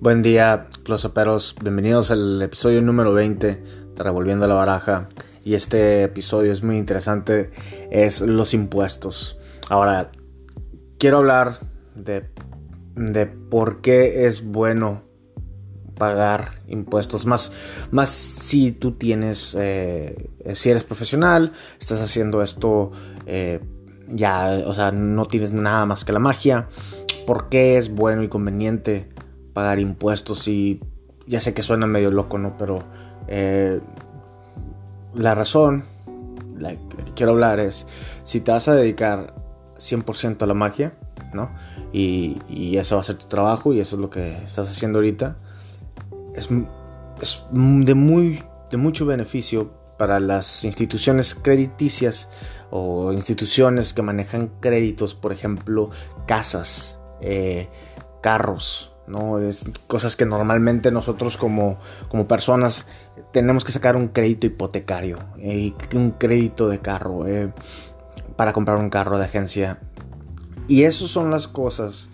Buen día, closeperos. Bienvenidos al episodio número 20 de Revolviendo la Baraja. Y este episodio es muy interesante, es los impuestos. Ahora, quiero hablar de, de por qué es bueno pagar impuestos. Más, más si tú tienes, eh, si eres profesional, estás haciendo esto eh, ya, o sea, no tienes nada más que la magia. ¿Por qué es bueno y conveniente pagar impuestos? Y ya sé que suena medio loco, ¿no? Pero eh, la razón la que quiero hablar es, si te vas a dedicar 100% a la magia, ¿no? Y, y, eso va a ser tu trabajo y eso es lo que estás haciendo ahorita. Es, es de, muy, de mucho beneficio para las instituciones crediticias o instituciones que manejan créditos, por ejemplo, casas, eh, carros, ¿no? Es cosas que normalmente nosotros como, como personas tenemos que sacar un crédito hipotecario, eh, un crédito de carro, eh, para comprar un carro de agencia. Y esas son las cosas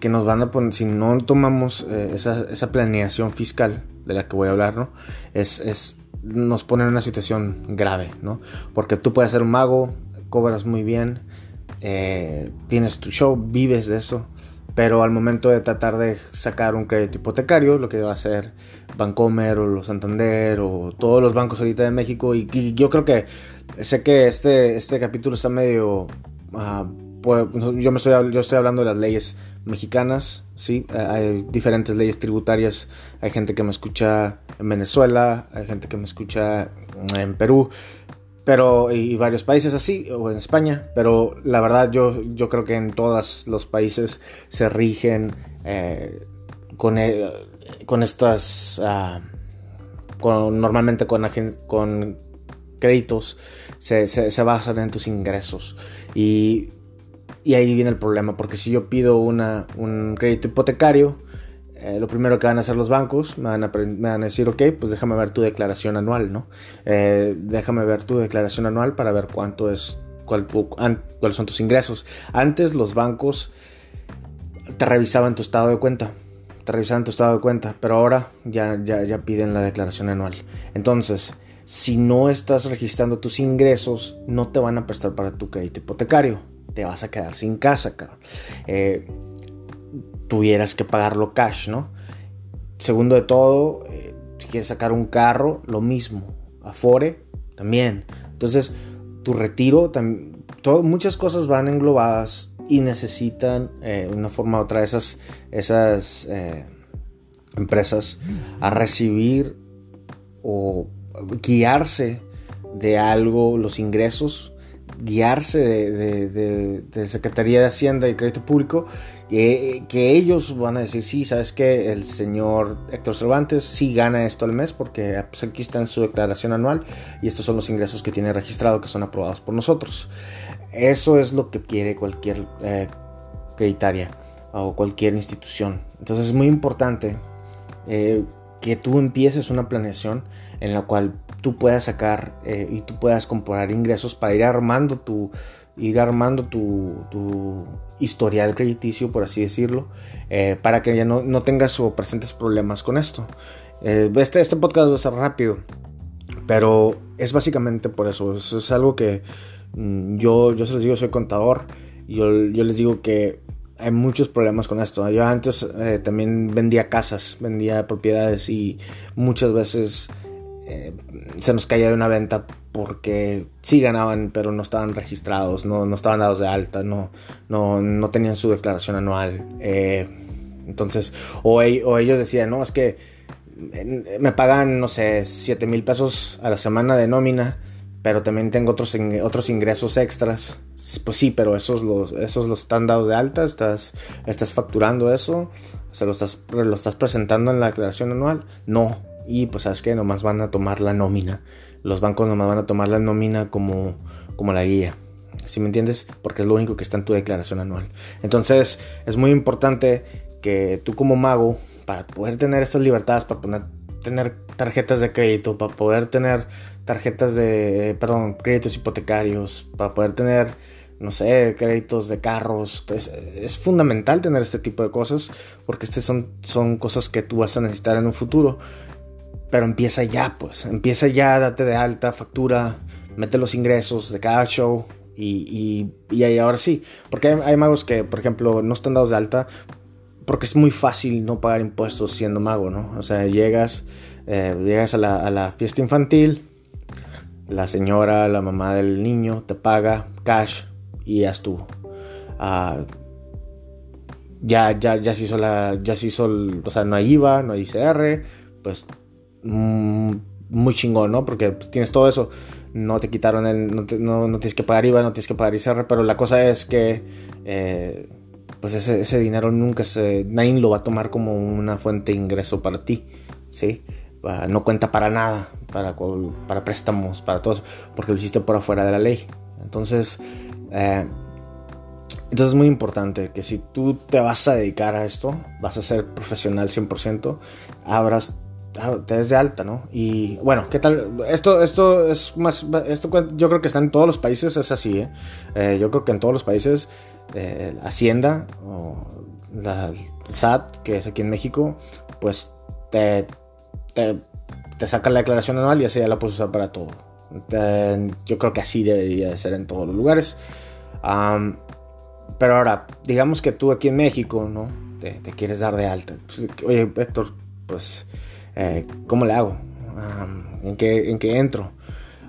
que nos van a poner, si no tomamos eh, esa, esa, planeación fiscal de la que voy a hablar, ¿no? Es, es, nos pone en una situación grave, ¿no? Porque tú puedes ser un mago, cobras muy bien, tienes tu show, vives de eso, pero al momento de tratar de sacar un crédito hipotecario, lo que va a hacer Bancomer o los Santander o todos los bancos ahorita de México, y, yo creo que sé que este, este capítulo está medio... Uh, pues, yo, me estoy, yo estoy hablando de las leyes mexicanas, ¿sí? Hay diferentes leyes tributarias, hay gente que me escucha en Venezuela, hay gente que me escucha en Perú, pero y varios países así, o en España, pero la verdad yo, yo creo que en todos los países se rigen eh, con, eh, con estas, uh, con, normalmente con, con créditos, se, se, se basan en tus ingresos. Y y ahí viene el problema, porque si yo pido una, un crédito hipotecario, eh, lo primero que van a hacer los bancos, me van, a, decir, ok, pues déjame ver tu declaración anual, ¿no? Eh, déjame ver tu declaración anual para ver cuánto es, cuál, cuáles son tus ingresos. Antes los bancos te revisaban tu estado de cuenta, te revisaban tu estado de cuenta, pero ahora ya, ya, ya piden la declaración anual. Entonces, si no estás registrando tus ingresos, no te van a prestar para tu crédito hipotecario te vas a quedar sin casa, cabrón. Eh, tuvieras que pagarlo cash, ¿no? Segundo de todo, eh, si quieres sacar un carro, lo mismo. Afore, también. Entonces, tu retiro, todo, muchas cosas van englobadas y necesitan, eh, de una forma u otra, esas, esas empresas a recibir o guiarse de algo, los ingresos guiarse de, de, Secretaría de Hacienda y Crédito Público, que ellos van a decir, sí, sabes que el señor Héctor Cervantes sí gana esto al mes porque pues, aquí está en su declaración anual y estos son los ingresos que tiene registrado que son aprobados por nosotros. Eso es lo que quiere cualquier eh, creditaria o cualquier institución. Entonces es muy importante eh, que tú empieces una planeación en la cual tú puedas sacar eh, y tú puedas comprar ingresos para ir armando tu ir armando tu, historial crediticio por así decirlo eh, para que ya no, no, tengas o presentes problemas con esto eh, este, este podcast va a ser rápido pero es básicamente por eso es, algo que mm, yo, yo se les digo soy contador y yo, yo les digo que hay muchos problemas con esto. Yo antes también vendía casas, vendía propiedades y muchas veces eh, se nos caía de una venta porque sí ganaban, pero no estaban registrados, no, no estaban dados de alta, no, no, no tenían su declaración anual. Eh, entonces, o, ellos decían, no, es que me pagan, no sé, 7 mil pesos a la semana de nómina, pero también tengo otros, otros ingresos extras. Pues sí, pero esos los, esos los están dados de alta, estás, estás facturando eso, estás, lo estás presentando en la declaración anual. No, y pues sabes que nomás van a tomar la nómina. Los bancos nomás van a tomar la nómina como, como la guía. ¿Sí me entiendes? Porque es lo único que está en tu declaración anual. Entonces es muy importante que tú como mago, para poder tener estas libertades, para poder tener tarjetas de crédito, para poder tener tarjetas de, perdón, créditos hipotecarios, para poder tener no sé, créditos de carros. es fundamental tener este tipo de cosas porque estas son, son cosas que tú vas a necesitar en un futuro. Pero empieza ya, pues. Empieza ya, date de alta, factura, mete los ingresos de cada show. Y, y, y ahora sí. Porque hay, magos que, por ejemplo, no están dados de alta. Porque es muy fácil no pagar impuestos siendo mago, ¿no? O sea, llegas, eh, llegas a la, a la fiesta infantil. La señora, la mamá del niño te paga cash y ya estuvo. Uh, ya, ya, ya se hizo la. Ya se hizo. o sea, no hay IVA, no hay ICR. Pues Mm, muy chingón, ¿no? Porque pues, tienes todo eso. No te quitaron el. No, tienes que pagar IVA, no tienes que pagar ICR, pero la cosa es que. Eh, pues ese, dinero nunca se. Nadie lo va a tomar como una fuente de ingreso para ti, ¿sí? No cuenta para nada, para, para préstamos, para todo porque lo hiciste por afuera de la ley. Entonces. Eh, entonces es muy importante que si tú te vas a dedicar a esto, vas a ser profesional 100%, abras Ah, desde alta, ¿no? Y bueno, ¿qué tal? Esto, esto es más, esto yo creo que está en todos los países, es así, ¿eh? eh yo creo que en todos los países, eh, Hacienda o la SAT, que es aquí en México, pues te, te, saca la declaración anual y así ya la puedes usar para todo. yo creo que así debería de ser en todos los lugares. pero ahora, digamos que tú aquí en México, ¿no? Te, te quieres dar de alta. Pues, oye, Héctor, pues eh, ¿cómo le hago? ¿en, qué, ¿En qué entro?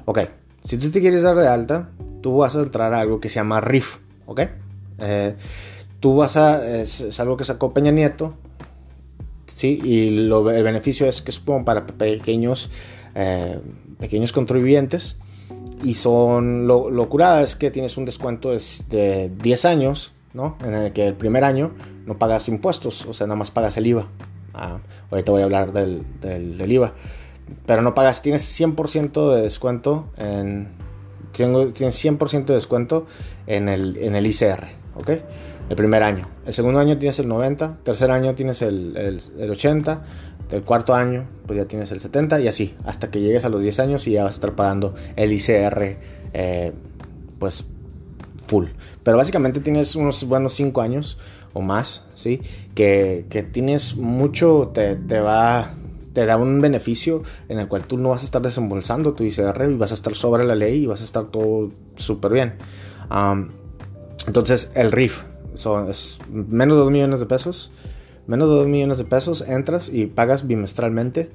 Ok, si tú te quieres dar de alta, tú vas a entrar a algo que se llama RIF, ¿ok? Eh, tú vas a, es, algo que sacó Peña Nieto, ¿sí? Y el beneficio es que es como para pequeños, eh, pequeños contribuyentes. Y son, lo, lo curada es que tienes un descuento de 10 años, ¿no? En el que el primer año no pagas impuestos, o sea, nada más pagas el IVA. Ah, ahorita voy a hablar del, del, IVA. Pero no pagas, tienes 100% de descuento en... Tienes 100% de descuento en el, en el ICR, ¿ok? El primer año. El segundo año tienes el 90, tercer año tienes el, el, 80, el cuarto año pues ya tienes el 70 y así, hasta que llegues a los 10 años y ya vas a estar pagando el ICR eh, pues full. Pero básicamente tienes unos buenos 5 años o más, ¿sí? Que, tienes mucho, te, va, te da un beneficio en el cual tú no vas a estar desembolsando tu ICR y vas a estar sobre la ley y vas a estar todo súper bien. entonces, el RIF es menos de 2 millones de pesos. Menos de 2 millones de pesos, entras y pagas bimestralmente.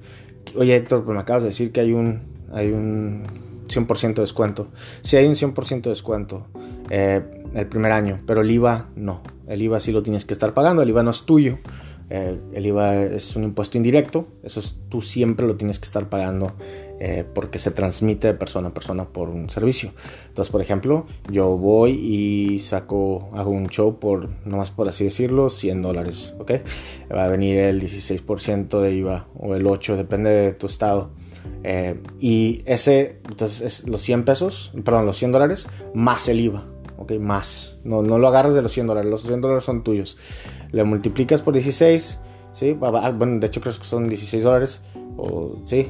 Oye, Héctor, pues me acabas de decir que hay un, hay un 100% de descuento. Si hay un 100% de descuento eh, el primer año, pero el IVA no. El IVA sí lo tienes que estar pagando, el IVA no es tuyo. Eh, el IVA es un impuesto indirecto, eso es, tú siempre lo tienes que estar pagando eh, porque se transmite de persona a persona por un servicio. Entonces, por ejemplo, yo voy y saco, hago un show por, nomás por así decirlo, 100 dólares, ¿ok? Va a venir el 16% de IVA o el 8%, depende de tu estado. Eh, y ese, entonces es los 100 pesos, perdón, los 100 dólares más el IVA, ok, más. No, no lo agarras de los 100 dólares, los 100 dólares son tuyos. Le multiplicas por 16, ¿sí? Ah, bueno, de hecho creo que son 16 dólares, o sí,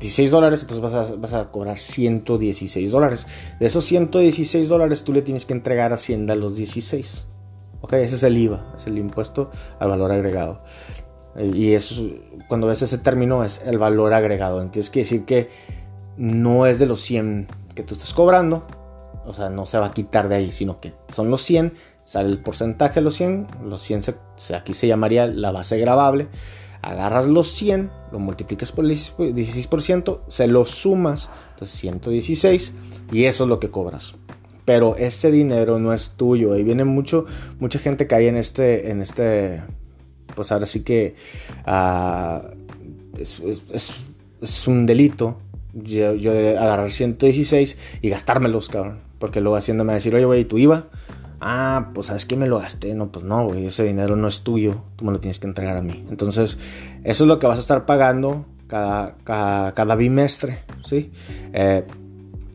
16 dólares, entonces vas a, vas a, cobrar 116 dólares. De esos 116 dólares tú le tienes que entregar a Hacienda los 16. Ok, ese es el IVA, es el impuesto al valor agregado. Y eso, cuando ves ese término, es el valor agregado. Tienes que decir que no es de los 100 que tú estás cobrando, o sea, no se va a quitar de ahí, sino que son los 100, sale el porcentaje de los 100, los 100 aquí se llamaría la base grabable. Agarras los 100, lo multiplicas por el 16%, se lo sumas, entonces 116, y eso es lo que cobras. Pero ese dinero no es tuyo. Ahí viene mucho, mucha gente cae en este, en este pues ahora sí que ah, es, un delito yo, de agarrar 116 y gastármelos, cabrón. Porque luego Hacienda me va a decir, oye, güey, ¿tu IVA? Ah, pues sabes que me lo gasté. No, pues no, güey, ese dinero no es tuyo. Tú me lo tienes que entregar a mí. Entonces, eso es lo que vas a estar pagando cada, cada, bimestre, ¿sí? Eh,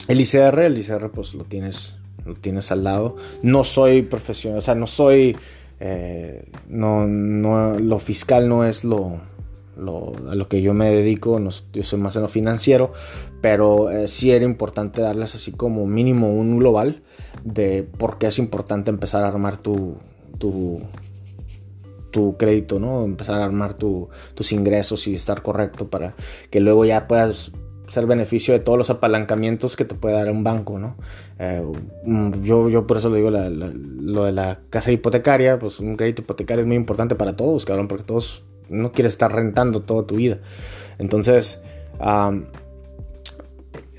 el ICR, el ICR, pues lo tienes, lo tienes al lado. No soy profesional, o sea, no soy eh, no, no, lo fiscal no es lo, a lo que yo me dedico, yo soy más en lo financiero, pero eh, sí era importante darles así como mínimo un global de por qué es importante empezar a armar tu, tu, tu crédito, ¿no? Empezar a armar tus ingresos y estar correcto para que luego ya puedas ser beneficio de todos los apalancamientos que te puede dar un banco, ¿no? Eh, yo, yo por eso le digo lo de la casa hipotecaria, pues un crédito hipotecario es muy importante para todos, cabrón, porque todos no quieres estar rentando toda tu vida. Entonces,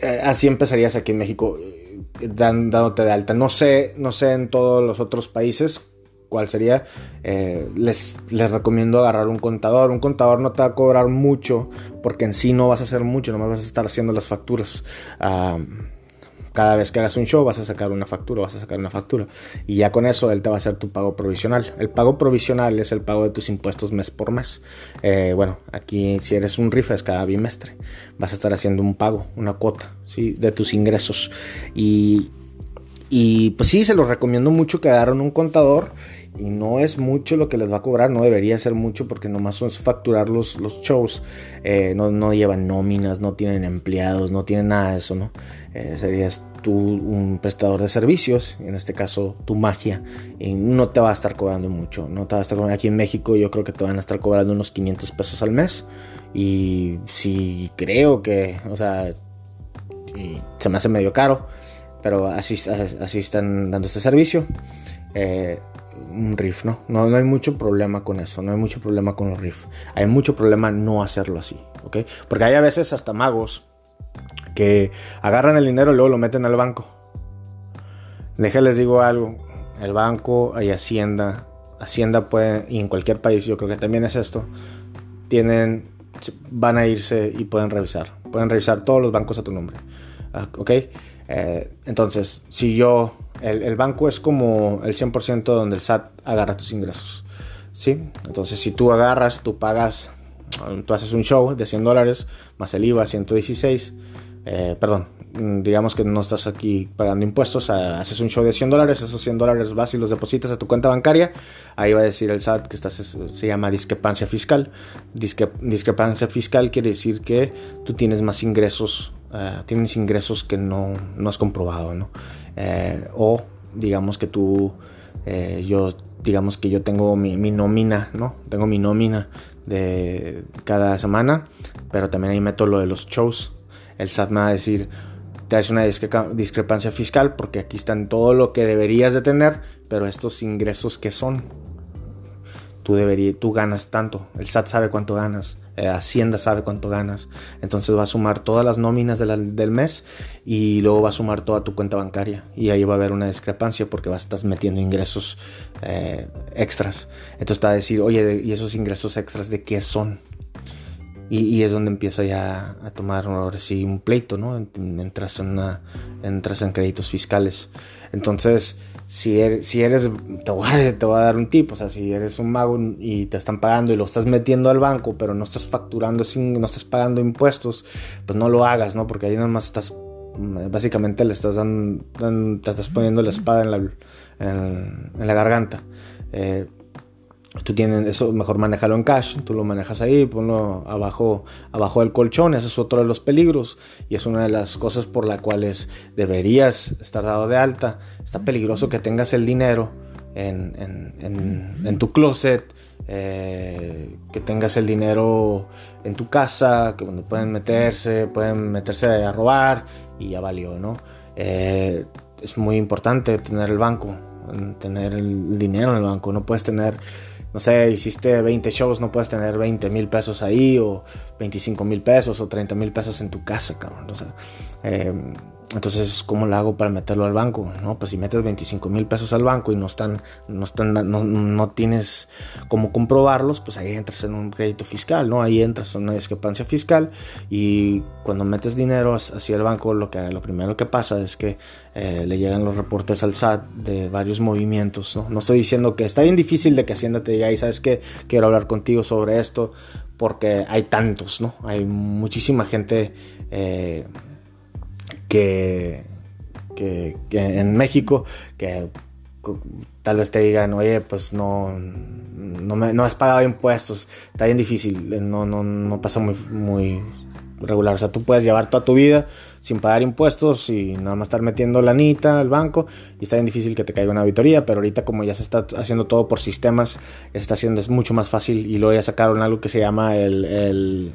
eh, así empezarías aquí en México, eh, dándote de alta. No sé, no sé en todos los otros países cuál sería. Eh, les, les recomiendo agarrar un contador. Un contador no te va a cobrar mucho porque en sí no vas a hacer mucho, nomás vas a estar haciendo las facturas cada vez que hagas un show vas a sacar una factura, vas a sacar una factura. Y ya con eso él te va a hacer tu pago provisional. El pago provisional es el pago de tus impuestos mes por mes. Eh, bueno, aquí si eres un RIF es cada bimestre. Vas a estar haciendo un pago, una cuota, ¿sí? De tus ingresos. Y, y pues sí, se los recomiendo mucho que agarren un contador y no es mucho lo que les va a cobrar, no debería ser mucho porque nomás es facturar los, los shows, eh, no, llevan nóminas, no tienen empleados, no tienen nada de eso, ¿no? Eh, serías tú un prestador de servicios, en este caso tu magia, y no te va a estar cobrando mucho, no te va a estar Aquí en México yo creo que te van a estar cobrando unos 500 pesos al mes y si creo que, o sea, se me hace medio caro, pero así, así están dando este servicio. Eh, un riff, ¿no? ¿no? hay mucho problema con eso, no hay mucho problema con los riff. Hay mucho problema no hacerlo así, ¿ok? Porque hay a veces hasta magos que agarran el dinero y luego lo meten al banco. Déjales digo algo, el banco hay Hacienda, Hacienda puede, y en cualquier país yo creo que también es esto, tienen, van a irse y pueden revisar, pueden revisar todos los bancos a tu nombre, ah, ¿ok? Eh, entonces, si yo el, banco es como el 100% donde el SAT agarra tus ingresos. ¿sí? Entonces, si tú agarras, tú pagas, tú haces un show de 100 dólares más el IVA 116, eh, perdón, digamos que no estás aquí pagando impuestos, haces un show de 100 dólares, esos 100 dólares vas y los depositas a tu cuenta bancaria, ahí va a decir el SAT que estás, se llama discrepancia fiscal. discrepancia fiscal quiere decir que tú tienes más ingresos, eh, tienes ingresos que no, no has comprobado, ¿no? Eh, o digamos que tú, eh, yo, digamos que yo tengo mi, nómina, ¿no? Tengo mi nómina de cada semana, pero también ahí meto lo de los shows. El SAT me va a decir, traes una discrepancia fiscal porque aquí están todo lo que deberías de tener, pero estos ingresos que son, tú, deberías, tú ganas tanto, el SAT sabe cuánto ganas, eh, Hacienda sabe cuánto ganas. Entonces va a sumar todas las nóminas del mes y luego va a sumar toda tu cuenta bancaria. Y ahí va a haber una discrepancia porque vas a estar metiendo ingresos eh, extras. Entonces te va a decir, oye, ¿y esos ingresos extras de qué son? Y, es donde empieza ya a tomar ahora sí un pleito, ¿no? Entras en, una, entras en créditos fiscales. Entonces, si eres, si eres te, voy a, dar un tip, o sea, si eres un mago y te están pagando y lo estás metiendo al banco, pero no estás facturando, sin, no estás pagando impuestos, pues no lo hagas, ¿no? Porque ahí nada más estás, básicamente le estás dando, te estás poniendo la espada en la, en, la garganta. Eh, Tú tienes eso, mejor manéjalo en cash, tú lo manejas ahí, ponlo abajo, abajo del colchón, ese es otro de los peligros y es una de las cosas por las cuales deberías estar dado de alta. Está peligroso que tengas el dinero en, tu closet, eh, que tengas el dinero en tu casa, que donde pueden meterse, pueden meterse a robar y ya valió, ¿no? Eh, es muy importante tener el banco, tener el dinero en el banco, no puedes tener no sé, hiciste 20 shows, no puedes tener 20 mil pesos ahí, o 25 mil pesos, o 30 mil pesos en tu casa, cabrón. Eh, entonces, ¿cómo lo hago para meterlo al banco? No, pues si metes 25 mil pesos al banco y no están, no están, no, tienes cómo comprobarlos, pues ahí entras en un crédito fiscal, ¿no? Ahí entras en una discrepancia fiscal y cuando metes dinero hacia el banco, lo que lo primero que pasa es que eh, le llegan los reportes al SAT de varios movimientos, ¿no? No estoy diciendo que está bien difícil de que Hacienda te diga, y sabes que quiero hablar contigo sobre esto, porque hay tantos, ¿no? Hay muchísima gente. Eh, que, que, en México que tal vez te digan, oye, pues no, no, me, no has pagado impuestos, está bien difícil, no, no, no pasa muy, muy regular. O sea, tú puedes llevar toda tu vida sin pagar impuestos y nada más estar metiendo la anita al banco y está bien difícil que te caiga una auditoría, pero ahorita como ya se está haciendo todo por sistemas, está haciendo es mucho más fácil y luego ya sacaron algo que se llama el, el,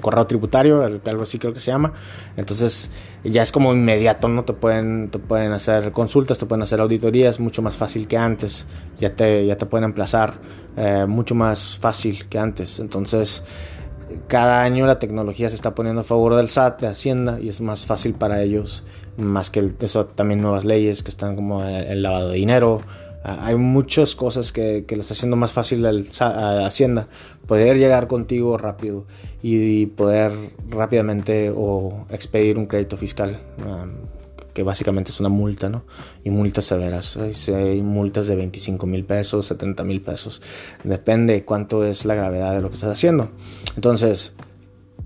correo tributario, algo así creo que se llama. Entonces ya es como inmediato, ¿no? Te pueden, te pueden hacer consultas, te pueden hacer auditorías mucho más fácil que antes, ya te, ya te pueden emplazar eh, mucho más fácil que antes. Entonces cada año la tecnología se está poniendo a favor del SAT, de Hacienda, y es más fácil para ellos, más que eso también nuevas leyes que están como el lavado de dinero. Ah, hay muchas cosas que, que le está haciendo más fácil a Hacienda poder llegar contigo rápido y poder rápidamente o expedir un crédito fiscal que básicamente es una multa, ¿no? Y multas severas, hay multas de 25 mil pesos, 70 mil pesos, depende cuánto es la gravedad de lo que estás haciendo. Entonces,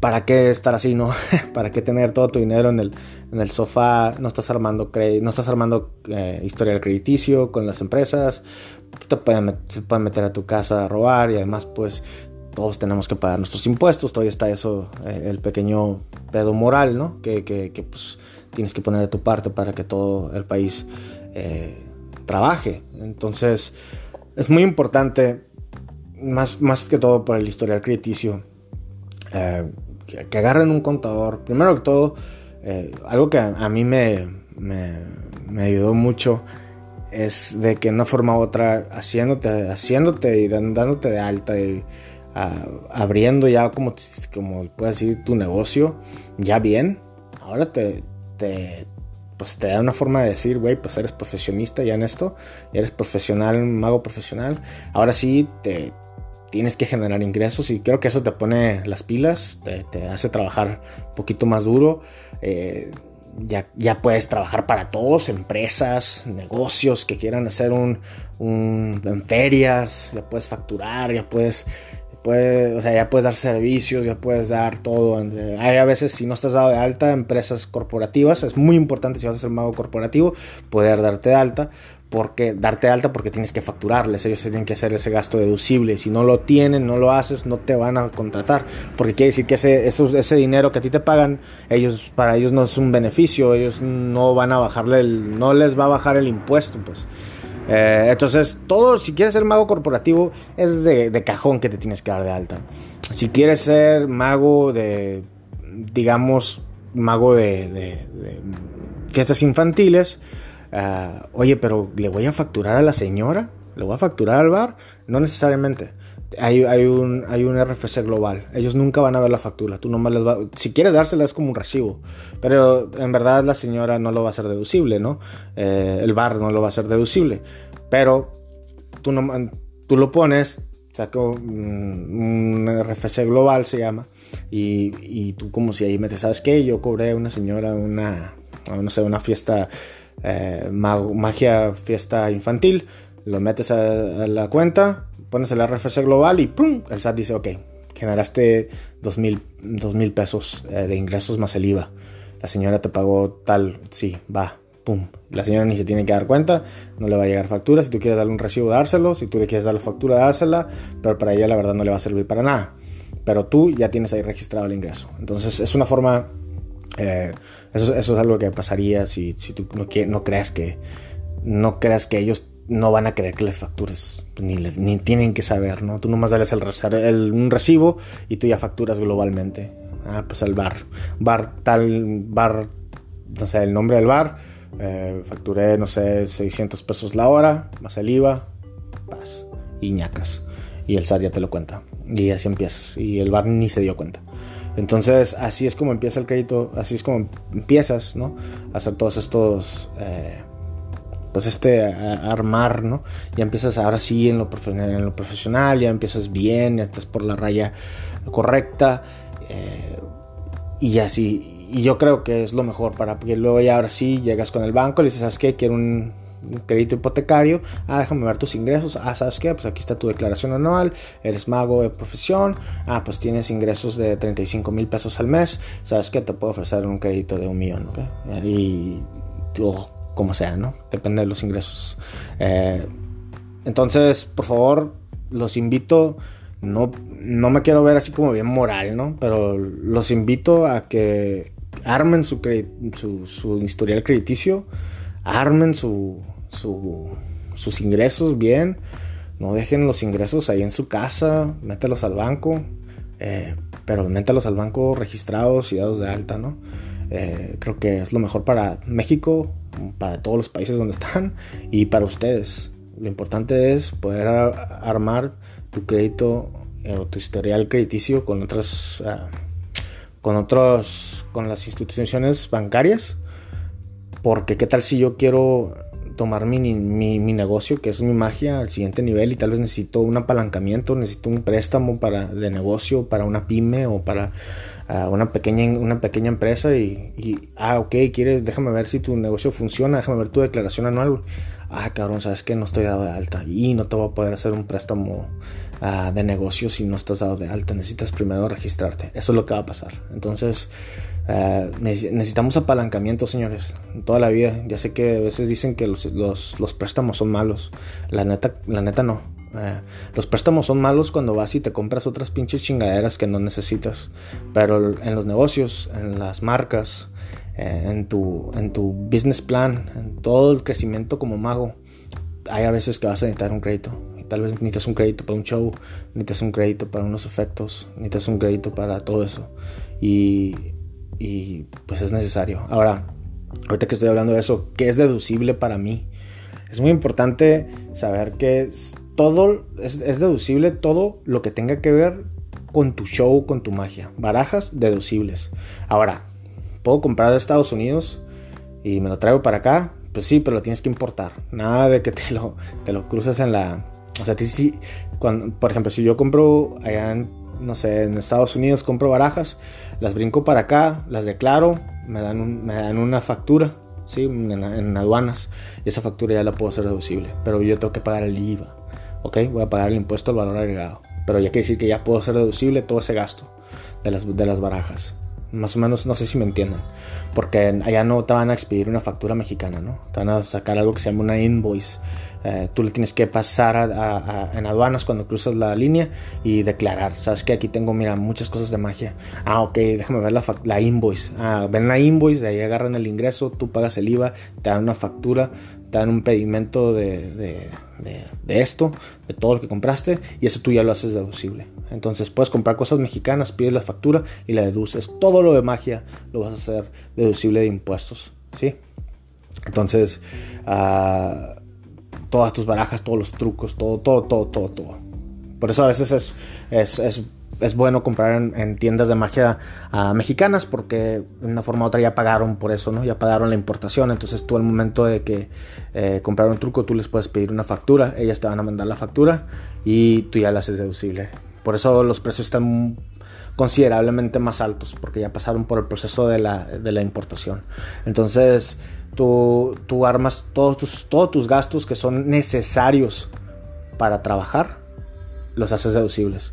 ¿para qué estar así, no? ¿Para qué tener todo tu dinero en el, en el sofá? No estás armando, no estás armando eh, historial crediticio con las empresas, te pueden, pueden meter a tu casa a robar y además pues todos tenemos que pagar nuestros impuestos, todavía está eso, eh, el pequeño pedo moral, ¿no? Que, que, pues tienes que poner de tu parte para que todo el país eh, trabaje. Entonces, es muy importante, más, más que todo por el historial crediticio, eh, que, agarren un contador. Primero que todo, algo que a, mí me, me, ayudó mucho es de que una forma u otra, haciéndote, haciéndote y dándote de alta y abriendo ya como, como puedes decir tu negocio, ya bien, ahora te, te, pues te da una forma de decir, güey, pues eres profesionista ya en esto, eres profesional, mago profesional, ahora sí te tienes que generar ingresos y creo que eso te pone las pilas, te, hace trabajar un poquito más duro. Eh, ya, ya, puedes trabajar para todos, empresas, negocios que quieran hacer un, un, en ferias, ya puedes facturar, ya puedes o sea, ya puedes dar servicios, ya puedes dar todo. Hay a veces, si no estás dado de alta, empresas corporativas, es muy importante si vas a ser mago corporativo, poder darte de alta, porque darte alta porque tienes que facturarles, ellos tienen que hacer ese gasto deducible. Si no lo tienen, no lo haces, no te van a contratar, porque quiere decir que ese, ese, dinero que a ti te pagan, ellos, para ellos no es un beneficio, ellos no van a bajarle el, no les va a bajar el impuesto, pues. Eh, entonces, todo, si quieres ser mago corporativo, es de, cajón que te tienes que dar de alta. Si quieres ser mago de, digamos, mago de, fiestas infantiles, eh, oye, pero ¿le voy a facturar a la señora? ¿Le voy a facturar al bar? No necesariamente. Hay, un, hay un RFC global. Ellos nunca van a ver la factura. Tú nomás les si quieres dársela es como un recibo. Pero en verdad la señora no lo va a hacer deducible, ¿no? Eh, el bar no lo va a hacer deducible. Pero tú, tú lo pones, saco un, RFC global se llama. Y, y, tú como si ahí metes, ¿sabes qué? Yo cobré a una señora una, no sé, una fiesta, eh, magia, fiesta infantil. Lo metes a la cuenta pones el RFC global y ¡pum! El SAT dice, ok, generaste dos mil, pesos eh, de ingresos más el IVA. La señora te pagó tal, sí, va, pum. La señora ni se tiene que dar cuenta, no le va a llegar factura. Si tú quieres darle un recibo, dárselo. Si tú le quieres dar la factura, dársela. Pero para ella la verdad no le va a servir para nada. Pero tú ya tienes ahí registrado el ingreso. Entonces es una forma... Eh, eso, eso, es algo que pasaría si, si tú no, no creas que... No creas que ellos no van a querer que les factures, ni, ni tienen que saber, ¿no? Tú nomás dales el, un recibo y tú ya facturas globalmente. Ah, pues el bar, bar tal, bar, no sé, el nombre del bar, eh, facturé, no sé, 600 pesos la hora, más el IVA, paz, y ñacas. Y el SAT ya te lo cuenta. Y así empiezas. Y el bar ni se dio cuenta. Entonces, así es como empieza el crédito, así es como empiezas, ¿no? A hacer todos estos... Eh, pues este armar, ¿no? Ya empiezas ahora sí en lo, en lo profesional, ya empiezas bien, ya estás por la raya correcta eh, y así. Y yo creo que es lo mejor para que luego ya ahora sí llegas con el banco, le dices, ¿sabes qué? Quiero un, crédito hipotecario. Ah, déjame ver tus ingresos. Ah, ¿sabes qué? Pues aquí está tu declaración anual. Eres mago de profesión. Ah, pues tienes ingresos de 35 mil pesos al mes. ¿Sabes qué? Te puedo ofrecer un crédito de un millón, ¿ok? Y como sea, ¿no? Depende de los ingresos. Eh, entonces, por favor, los invito, no, no me quiero ver así como bien moral, ¿no? Pero los invito a que armen su, historial crediticio, armen su, sus ingresos bien, no dejen los ingresos ahí en su casa, mételos al banco, eh, pero mételos al banco registrados y dados de alta, ¿no? Eh, creo que es lo mejor para México, para todos los países donde están y para ustedes. Lo importante es poder armar tu crédito eh, o tu historial crediticio con otras, ah, con otros, con las instituciones bancarias. Porque qué tal si yo quiero tomar mi, mi, negocio, que es mi magia, al siguiente nivel y tal vez necesito un apalancamiento, necesito un préstamo para, de negocio para una pyme o para ah, una, pequeña, una pequeña empresa y, ah, ok, quieres, déjame ver si tu negocio funciona, déjame ver tu declaración anual. Ah, cabrón, sabes que no estoy dado de alta y no te voy a poder hacer un préstamo ah, de negocio si no estás dado de alta. Necesitas primero registrarte. Eso es lo que va a pasar. Entonces, eh, necesitamos apalancamiento, señores, toda la vida. Ya sé que a veces dicen que los, los, préstamos son malos. La neta, la neta no. Eh, los préstamos son malos cuando vas y te compras otras pinches chingaderas que no necesitas. Pero en los negocios, en las marcas, eh, en, tu, en tu business plan, en todo el crecimiento como mago, hay a veces que vas a necesitar un crédito. Y tal vez necesitas un crédito para un show, necesitas un crédito para unos efectos, necesitas un crédito para todo eso. Y y pues es necesario. Ahora, ahorita que estoy hablando de eso, ¿qué es deducible para mí? Es muy importante saber que todo es, deducible todo lo que tenga que ver con tu show, con tu magia. Barajas deducibles. Ahora, puedo comprar de Estados Unidos y me lo traigo para acá. Pues sí, pero lo tienes que importar. Nada de que te lo, te lo cruces en la... O sea, cuando, por ejemplo, si yo compro allá en no sé, en Estados Unidos compro barajas, las brinco para acá, las declaro, me dan, me dan una factura, ¿sí? En, aduanas, y esa factura ya la puedo hacer deducible, pero yo tengo que pagar el IVA, ¿ok? Voy a pagar el impuesto al valor agregado, pero ya quiere decir que ya puedo hacer deducible todo ese gasto de las, de las barajas. Más o menos, no sé si me entienden. Porque allá no te van a expedir una factura mexicana, ¿no? Te van a sacar algo que se llama una invoice. Eh, tú le tienes que pasar en aduanas cuando cruzas la línea y declarar. Sabes que aquí tengo, mira, muchas cosas de magia. Ah, ok, déjame ver la, la invoice. Ah, ven la invoice, de ahí agarran el ingreso, tú pagas el IVA, te dan una factura, dan un pedimento de de, esto, de todo lo que compraste, y eso tú ya lo haces deducible. Entonces puedes comprar cosas mexicanas, pides la factura y la deduces. Todo lo de magia lo vas a hacer deducible de impuestos, ¿sí? Entonces, uh, todas tus barajas, todos los trucos, todo, todo, todo, todo, todo. Por eso a veces es, es, es es bueno comprar en, tiendas de magia ah, mexicanas porque de una forma u otra ya pagaron por eso, ¿no? Ya pagaron la importación. Entonces tú al momento de que eh, comprar un truco, tú les puedes pedir una factura, ellas te van a mandar la factura y tú ya la haces deducible. Por eso los precios están considerablemente más altos porque ya pasaron por el proceso de la, de la importación. Entonces tú, tú armas todos tus, todos tus gastos que son necesarios para trabajar, los haces deducibles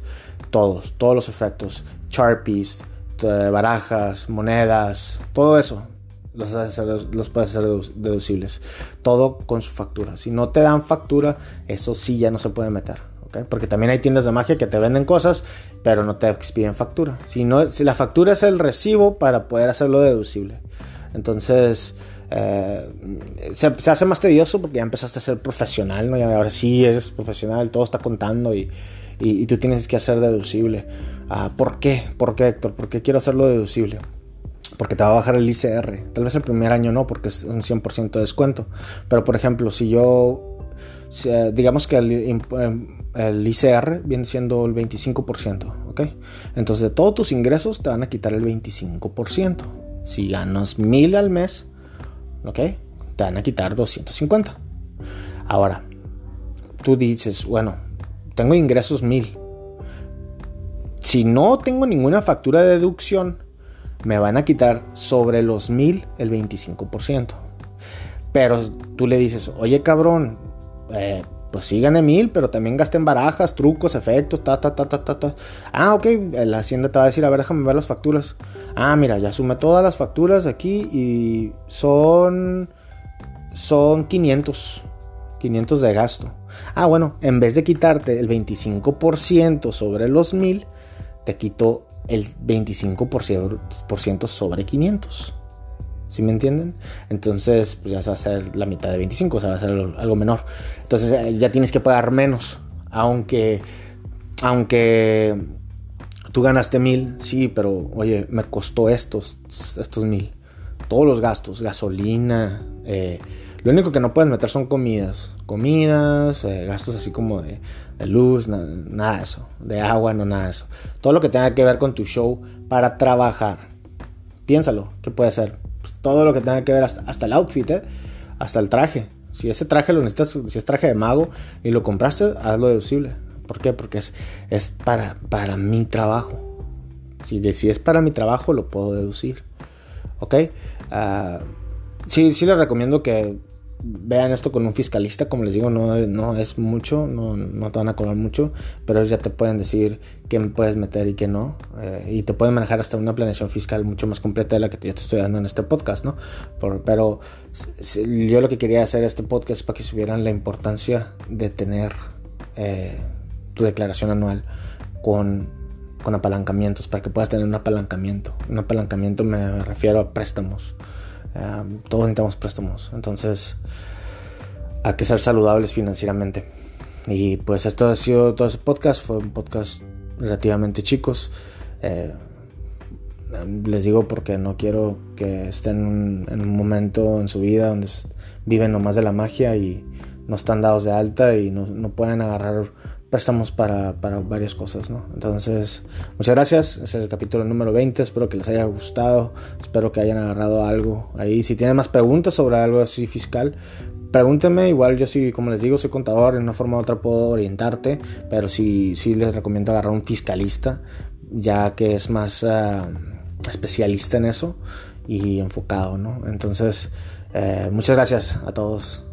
todos, todos los efectos, Sharpies, barajas, monedas, todo eso los, puedes hacer deducibles. Todo con su factura. Si no te dan factura, eso sí ya no se puede meter. Porque también hay tiendas de magia que te venden cosas, pero no te expiden factura. Si, no, si la factura es el recibo para poder hacerlo deducible. Entonces, eh, se, hace más tedioso porque ya empezaste a ser profesional, ¿no? Ahora sí eres profesional, todo está contando y, tú tienes que hacer deducible. Ah, ¿Por qué? ¿Por qué, Héctor? ¿Por qué quiero hacerlo deducible? Porque te va a bajar el ICR. Tal vez el primer año no, porque es un 100% de descuento. Pero, por ejemplo, si yo... digamos que el, el ICR viene siendo el 25%, ¿ok? Entonces de todos tus ingresos te van a quitar el 25%. Si ganas 1000 al mes, ¿ok? Te van a quitar 250. Ahora, tú dices, bueno, tengo ingresos mil. Si no tengo ninguna factura de deducción, me van a quitar sobre los mil el 25%. Pero tú le dices, oye cabrón, eh, pues sí gané mil, pero también gasten barajas, trucos, efectos, ta, ta, ta, ta, ta, ta. Ah, ok, la hacienda te va a decir, a ver, déjame ver las facturas. Ah, mira, ya sumé todas las facturas aquí y son son 500. 500 de gasto. Ah, bueno, en vez de quitarte el 25% sobre los 1000, te quito el 25% sobre 500. ¿Sí me entienden? Entonces, pues ya se va a hacer la mitad de 25, o sea, va a ser algo menor. Entonces, eh, ya tienes que pagar menos. Aunque, aunque tú ganaste mil, sí, pero oye, me costó estos, estos mil. Todos los gastos, gasolina, eh, lo único que no puedes meter son comidas. Comidas, eh, gastos así como de, luz, nada de eso. De agua, no nada de eso. Todo lo que tenga que ver con tu show para trabajar. Piénsalo, ¿qué puede ser? Pues todo lo que tenga que ver hasta, el outfit, ¿eh? hasta el traje. Si ese traje lo necesitas, si es traje de mago y lo compraste, hazlo deducible. ¿Por qué? Porque es, es para, para mi trabajo. Si, si es para mi trabajo, lo puedo deducir. ¿Ok? Uh, sí, sí les recomiendo que vean esto con un fiscalista, como les digo, no, no es mucho, no, no, te van a cobrar mucho, pero ya te pueden decir qué puedes meter y qué no, eh, y te pueden manejar hasta una planeación fiscal mucho más completa de la que yo te estoy dando en este podcast, ¿no? pero yo lo que quería hacer este podcast es para que supieran la importancia de tener eh, tu declaración anual con, con apalancamientos, para que puedas tener un apalancamiento. Un apalancamiento me refiero a préstamos. Todos necesitamos préstamos. Entonces, hay que ser saludables financieramente. Y pues esto ha sido todo ese podcast. Fue un podcast relativamente chicos. Eh, les digo porque no quiero que estén en un momento en su vida donde viven nomás de la magia y no están dados de alta y no, no pueden agarrar préstamos para, para, varias cosas, ¿no? Entonces, muchas gracias. Es el capítulo número 20. Espero que les haya gustado. Espero que hayan agarrado algo ahí. Si tienen más preguntas sobre algo así fiscal, pregúntenme. Igual yo sí, como les digo, soy contador. En una forma u otra puedo orientarte. Pero sí, sí les recomiendo agarrar un fiscalista, ya que es más uh, especialista en eso y enfocado, ¿no? Entonces, eh, muchas gracias a todos.